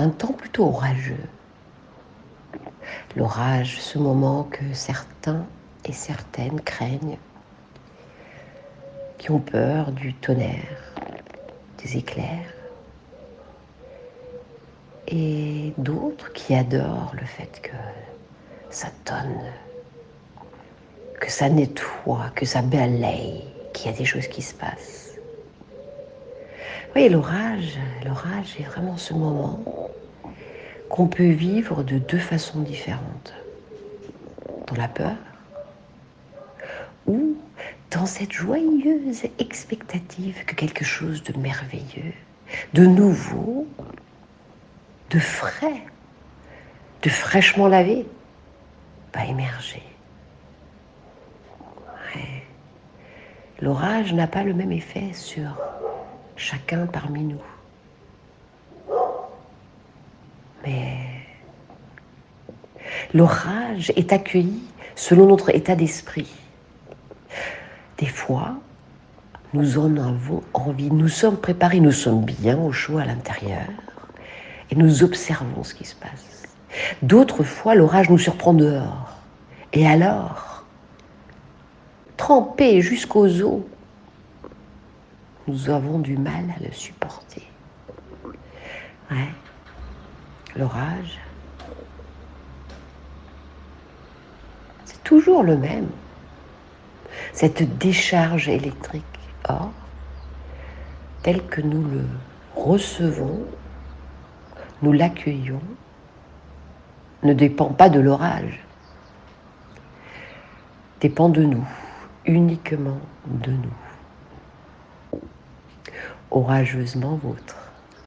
un temps plutôt orageux. L'orage, ce moment que certains et certaines craignent, qui ont peur du tonnerre, des éclairs, et d'autres qui adorent le fait que ça tonne, que ça nettoie, que ça balaye, qu'il y a des choses qui se passent. Oui, l'orage, l'orage est vraiment ce moment qu'on peut vivre de deux façons différentes. Dans la peur ou dans cette joyeuse expectative que quelque chose de merveilleux, de nouveau, de frais, de fraîchement lavé va émerger. L'orage n'a pas le même effet sur chacun parmi nous. Mais l'orage est accueilli selon notre état d'esprit. Des fois, nous en avons envie, nous sommes préparés, nous sommes bien au chaud à l'intérieur et nous observons ce qui se passe. D'autres fois, l'orage nous surprend dehors. Et alors, trempés jusqu'aux os, nous avons du mal à le supporter. L'orage, c'est toujours le même. Cette décharge électrique. Or, tel que nous le recevons, nous l'accueillons, ne dépend pas de l'orage, dépend de nous, uniquement de nous. Orageusement vôtre.